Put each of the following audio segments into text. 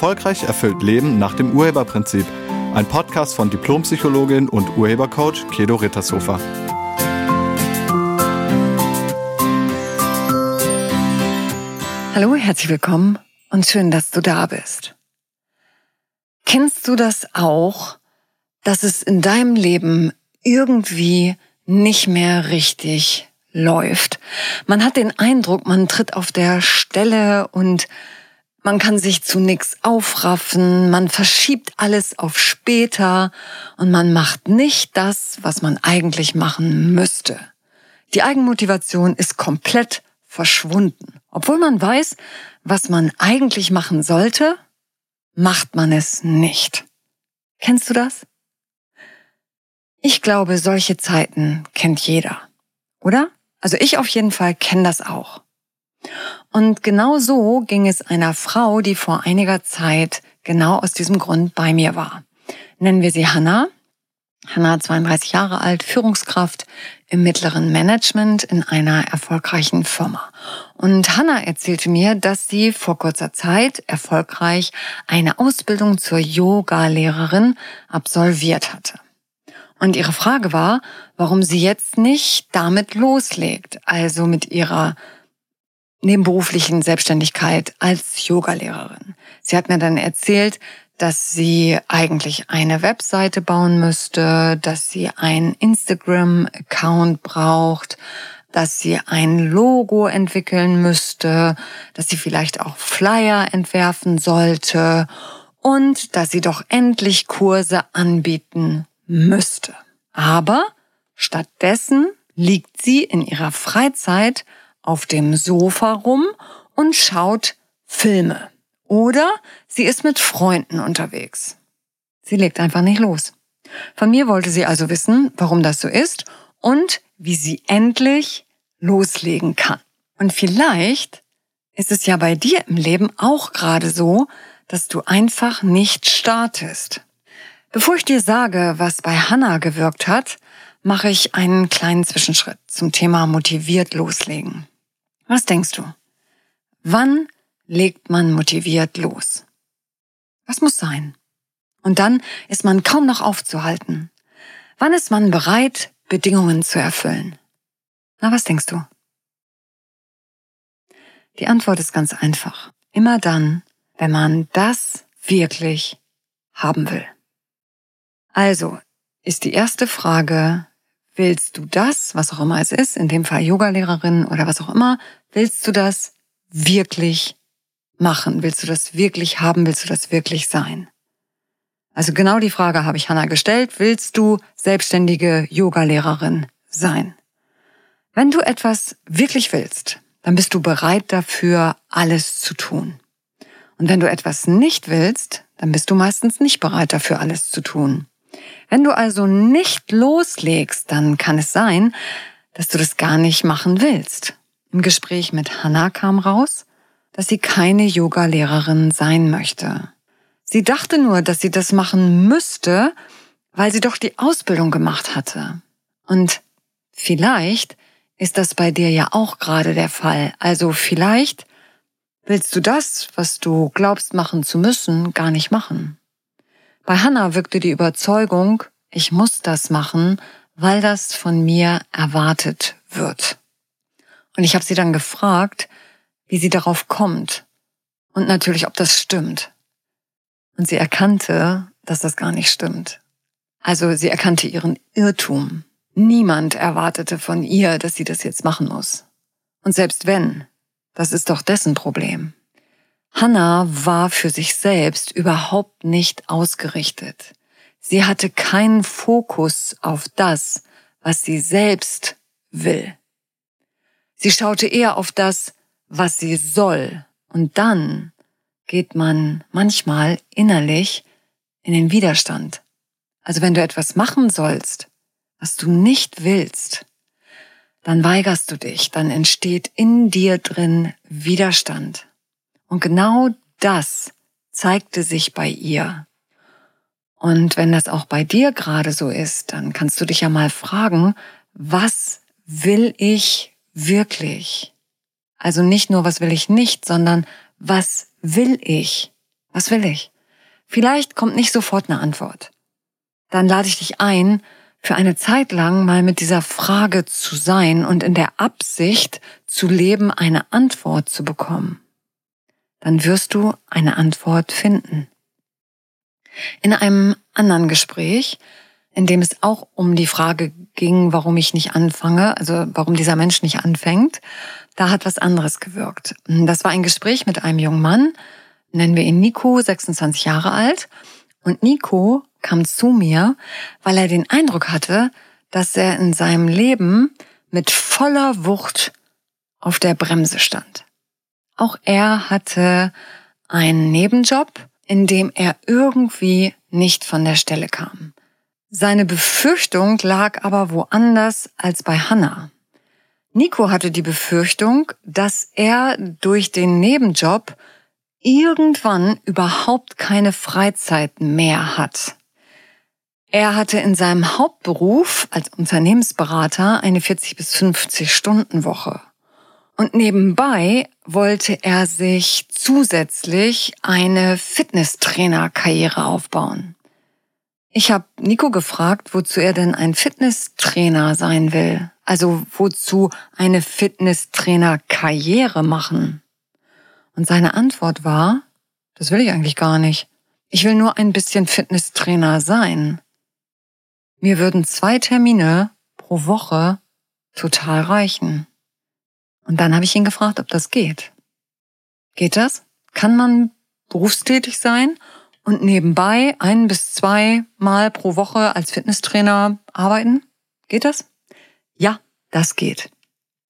Erfolgreich erfüllt Leben nach dem Urheberprinzip. Ein Podcast von Diplompsychologin und Urhebercoach Kedo Rittershofer. Hallo, herzlich willkommen und schön, dass du da bist. Kennst du das auch, dass es in deinem Leben irgendwie nicht mehr richtig läuft? Man hat den Eindruck, man tritt auf der Stelle und man kann sich zu nichts aufraffen, man verschiebt alles auf später und man macht nicht das, was man eigentlich machen müsste. Die Eigenmotivation ist komplett verschwunden. Obwohl man weiß, was man eigentlich machen sollte, macht man es nicht. Kennst du das? Ich glaube, solche Zeiten kennt jeder. Oder? Also ich auf jeden Fall kenne das auch. Und genau so ging es einer Frau, die vor einiger Zeit genau aus diesem Grund bei mir war. Nennen wir sie Hannah. Hannah, 32 Jahre alt, Führungskraft im mittleren Management in einer erfolgreichen Firma. Und Hannah erzählte mir, dass sie vor kurzer Zeit erfolgreich eine Ausbildung zur Yoga-Lehrerin absolviert hatte. Und ihre Frage war, warum sie jetzt nicht damit loslegt, also mit ihrer nebenberuflichen Selbstständigkeit als Yogalehrerin. Sie hat mir dann erzählt, dass sie eigentlich eine Webseite bauen müsste, dass sie einen Instagram-Account braucht, dass sie ein Logo entwickeln müsste, dass sie vielleicht auch Flyer entwerfen sollte und dass sie doch endlich Kurse anbieten müsste. Aber stattdessen liegt sie in ihrer Freizeit auf dem Sofa rum und schaut Filme. Oder sie ist mit Freunden unterwegs. Sie legt einfach nicht los. Von mir wollte sie also wissen, warum das so ist und wie sie endlich loslegen kann. Und vielleicht ist es ja bei dir im Leben auch gerade so, dass du einfach nicht startest. Bevor ich dir sage, was bei Hannah gewirkt hat, mache ich einen kleinen Zwischenschritt zum Thema motiviert loslegen. Was denkst du? Wann legt man motiviert los? Was muss sein? Und dann ist man kaum noch aufzuhalten. Wann ist man bereit, Bedingungen zu erfüllen? Na, was denkst du? Die Antwort ist ganz einfach. Immer dann, wenn man das wirklich haben will. Also ist die erste Frage, willst du das, was auch immer es ist, in dem Fall Yogalehrerin oder was auch immer, willst du das wirklich machen? Willst du das wirklich haben? Willst du das wirklich sein? Also genau die Frage habe ich Hanna gestellt. Willst du selbstständige Yogalehrerin sein? Wenn du etwas wirklich willst, dann bist du bereit dafür, alles zu tun. Und wenn du etwas nicht willst, dann bist du meistens nicht bereit dafür, alles zu tun. Wenn du also nicht loslegst, dann kann es sein, dass du das gar nicht machen willst. Im Gespräch mit Hannah kam raus, dass sie keine Yoga-Lehrerin sein möchte. Sie dachte nur, dass sie das machen müsste, weil sie doch die Ausbildung gemacht hatte. Und vielleicht ist das bei dir ja auch gerade der Fall. Also vielleicht willst du das, was du glaubst machen zu müssen, gar nicht machen. Bei Hannah wirkte die Überzeugung, ich muss das machen, weil das von mir erwartet wird. Und ich habe sie dann gefragt, wie sie darauf kommt und natürlich, ob das stimmt. Und sie erkannte, dass das gar nicht stimmt. Also sie erkannte ihren Irrtum. Niemand erwartete von ihr, dass sie das jetzt machen muss. Und selbst wenn, das ist doch dessen Problem. Hannah war für sich selbst überhaupt nicht ausgerichtet. Sie hatte keinen Fokus auf das, was sie selbst will. Sie schaute eher auf das, was sie soll. Und dann geht man manchmal innerlich in den Widerstand. Also wenn du etwas machen sollst, was du nicht willst, dann weigerst du dich, dann entsteht in dir drin Widerstand. Und genau das zeigte sich bei ihr. Und wenn das auch bei dir gerade so ist, dann kannst du dich ja mal fragen, was will ich wirklich? Also nicht nur, was will ich nicht, sondern was will ich Was will ich? Vielleicht kommt nicht sofort eine Antwort. Dann lade ich dich ein, für eine Zeit lang mal mit dieser Frage zu sein und in der Absicht zu leben, eine Antwort zu bekommen. Dann wirst du eine Antwort finden. In einem anderen Gespräch, in dem es auch um die Frage ging, warum ich nicht anfange, also warum dieser Mensch nicht anfängt, da hat was anderes gewirkt. Das war ein Gespräch mit einem jungen Mann, nennen wir ihn Nico, 26 Jahre alt. Und Nico kam zu mir, weil er den Eindruck hatte, dass er in seinem Leben mit voller Wucht auf der Bremse stand. Auch er hatte einen Nebenjob, in dem er irgendwie nicht von der Stelle kam. Seine Befürchtung lag aber woanders als bei Hannah. Nico hatte die Befürchtung, dass er durch den Nebenjob irgendwann überhaupt keine Freizeit mehr hat. Er hatte in seinem Hauptberuf als Unternehmensberater eine 40 bis 50 Stunden Woche. Und nebenbei wollte er sich zusätzlich eine Fitnesstrainerkarriere aufbauen. Ich habe Nico gefragt, wozu er denn ein Fitnesstrainer sein will. Also wozu eine Fitnesstrainerkarriere machen. Und seine Antwort war, das will ich eigentlich gar nicht. Ich will nur ein bisschen Fitnesstrainer sein. Mir würden zwei Termine pro Woche total reichen. Und dann habe ich ihn gefragt, ob das geht. Geht das? Kann man berufstätig sein und nebenbei ein bis zwei Mal pro Woche als Fitnesstrainer arbeiten? Geht das? Ja, das geht.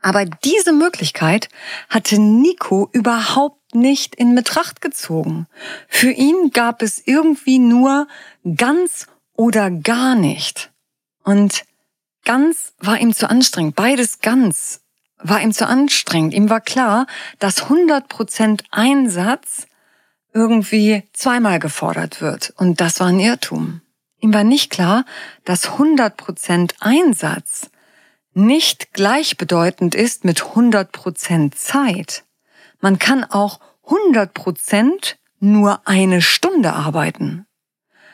Aber diese Möglichkeit hatte Nico überhaupt nicht in Betracht gezogen. Für ihn gab es irgendwie nur ganz oder gar nicht. Und ganz war ihm zu anstrengend. Beides ganz war ihm zu anstrengend. Ihm war klar, dass 100% Einsatz irgendwie zweimal gefordert wird. Und das war ein Irrtum. Ihm war nicht klar, dass 100% Einsatz nicht gleichbedeutend ist mit 100% Zeit. Man kann auch 100% nur eine Stunde arbeiten.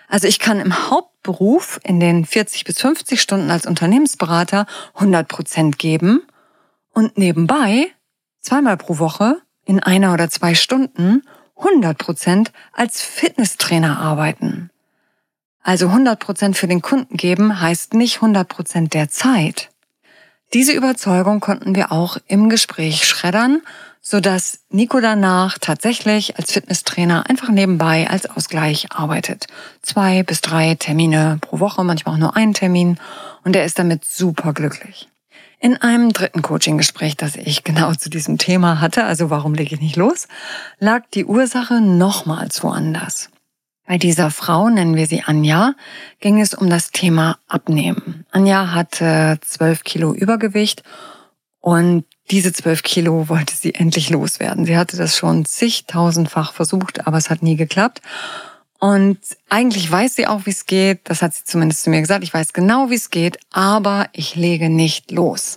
Also ich kann im Hauptberuf in den 40 bis 50 Stunden als Unternehmensberater 100% geben und nebenbei zweimal pro Woche in einer oder zwei Stunden 100% als Fitnesstrainer arbeiten. Also 100% für den Kunden geben heißt nicht 100% der Zeit. Diese Überzeugung konnten wir auch im Gespräch schreddern, sodass Nico danach tatsächlich als Fitnesstrainer einfach nebenbei als Ausgleich arbeitet. Zwei bis drei Termine pro Woche, manchmal auch nur einen Termin und er ist damit super glücklich. In einem dritten Coaching-Gespräch, das ich genau zu diesem Thema hatte, also warum lege ich nicht los, lag die Ursache nochmals woanders. Bei dieser Frau, nennen wir sie Anja, ging es um das Thema Abnehmen. Anja hatte zwölf Kilo Übergewicht und diese zwölf Kilo wollte sie endlich loswerden. Sie hatte das schon zigtausendfach versucht, aber es hat nie geklappt. Und eigentlich weiß sie auch, wie es geht. Das hat sie zumindest zu mir gesagt. Ich weiß genau, wie es geht, aber ich lege nicht los.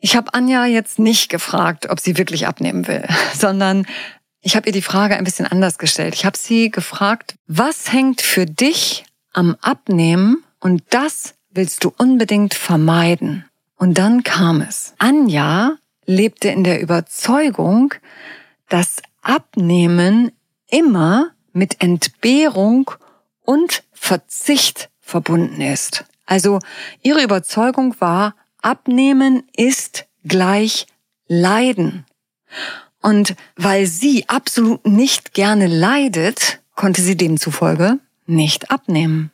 Ich habe Anja jetzt nicht gefragt, ob sie wirklich abnehmen will, sondern ich habe ihr die Frage ein bisschen anders gestellt. Ich habe sie gefragt, was hängt für dich am Abnehmen und das willst du unbedingt vermeiden? Und dann kam es. Anja lebte in der Überzeugung, dass Abnehmen immer mit Entbehrung und Verzicht verbunden ist. Also ihre Überzeugung war, Abnehmen ist gleich Leiden. Und weil sie absolut nicht gerne leidet, konnte sie demzufolge nicht abnehmen.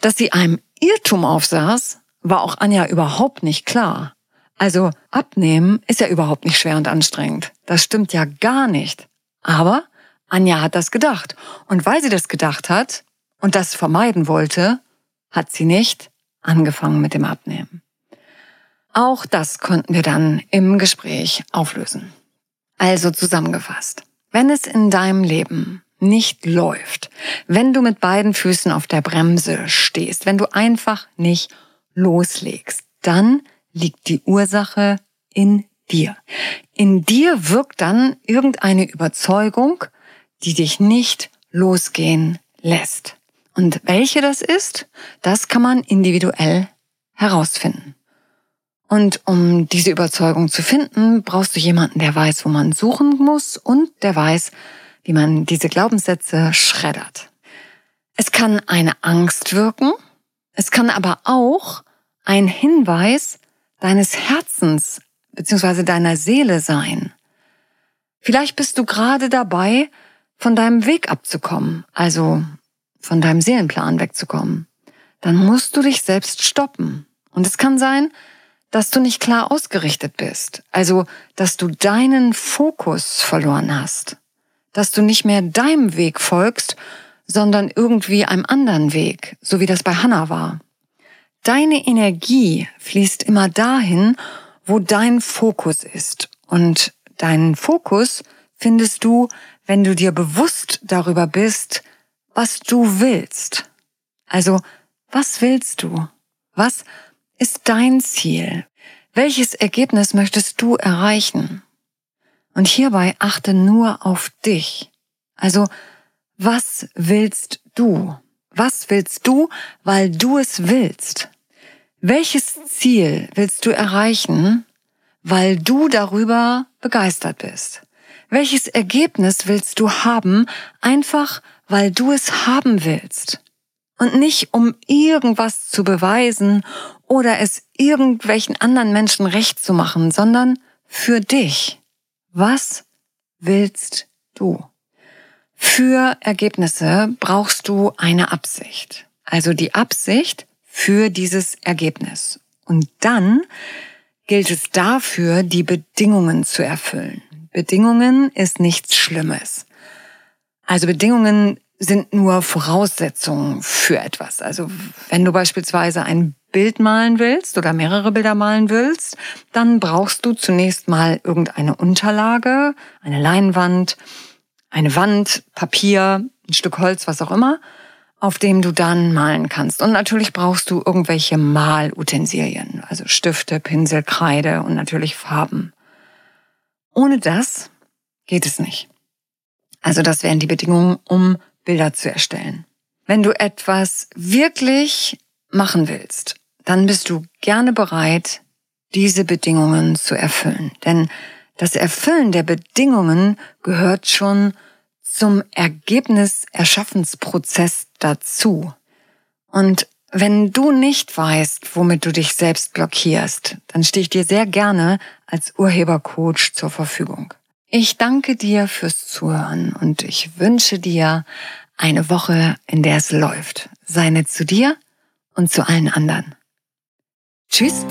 Dass sie einem Irrtum aufsaß, war auch Anja überhaupt nicht klar. Also abnehmen ist ja überhaupt nicht schwer und anstrengend. Das stimmt ja gar nicht. Aber Anja hat das gedacht. Und weil sie das gedacht hat und das vermeiden wollte, hat sie nicht angefangen mit dem Abnehmen. Auch das konnten wir dann im Gespräch auflösen. Also zusammengefasst, wenn es in deinem Leben nicht läuft, wenn du mit beiden Füßen auf der Bremse stehst, wenn du einfach nicht loslegst, dann liegt die Ursache in dir. In dir wirkt dann irgendeine Überzeugung, die dich nicht losgehen lässt. Und welche das ist, das kann man individuell herausfinden. Und um diese Überzeugung zu finden, brauchst du jemanden, der weiß, wo man suchen muss und der weiß, wie man diese Glaubenssätze schreddert. Es kann eine Angst wirken, es kann aber auch ein Hinweis deines Herzens bzw. deiner Seele sein. Vielleicht bist du gerade dabei, von deinem Weg abzukommen, also von deinem Seelenplan wegzukommen. Dann musst du dich selbst stoppen. Und es kann sein, dass du nicht klar ausgerichtet bist, also dass du deinen Fokus verloren hast, dass du nicht mehr deinem Weg folgst, sondern irgendwie einem anderen Weg, so wie das bei Hannah war. Deine Energie fließt immer dahin, wo dein Fokus ist. Und deinen Fokus findest du, wenn du dir bewusst darüber bist, was du willst. Also, was willst du? Was ist dein Ziel? Welches Ergebnis möchtest du erreichen? Und hierbei achte nur auf dich. Also, was willst du? Was willst du, weil du es willst? Welches Ziel willst du erreichen, weil du darüber begeistert bist? Welches Ergebnis willst du haben, einfach weil du es haben willst? Und nicht um irgendwas zu beweisen oder es irgendwelchen anderen Menschen recht zu machen, sondern für dich. Was willst du? Für Ergebnisse brauchst du eine Absicht. Also die Absicht für dieses Ergebnis. Und dann gilt es dafür, die Bedingungen zu erfüllen. Bedingungen ist nichts Schlimmes. Also Bedingungen sind nur Voraussetzungen für etwas. Also wenn du beispielsweise ein Bild malen willst oder mehrere Bilder malen willst, dann brauchst du zunächst mal irgendeine Unterlage, eine Leinwand, eine Wand, Papier, ein Stück Holz, was auch immer auf dem du dann malen kannst. Und natürlich brauchst du irgendwelche Malutensilien, also Stifte, Pinsel, Kreide und natürlich Farben. Ohne das geht es nicht. Also das wären die Bedingungen, um Bilder zu erstellen. Wenn du etwas wirklich machen willst, dann bist du gerne bereit, diese Bedingungen zu erfüllen. Denn das Erfüllen der Bedingungen gehört schon zum Ergebniserschaffensprozess dazu. Und wenn du nicht weißt, womit du dich selbst blockierst, dann stehe ich dir sehr gerne als Urhebercoach zur Verfügung. Ich danke dir fürs Zuhören und ich wünsche dir eine Woche, in der es läuft. Sei nett zu dir und zu allen anderen. Tschüss.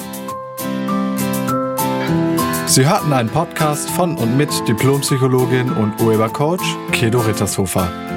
Sie hörten einen Podcast von und mit Diplompsychologin und Urhebercoach Kedo Rittershofer.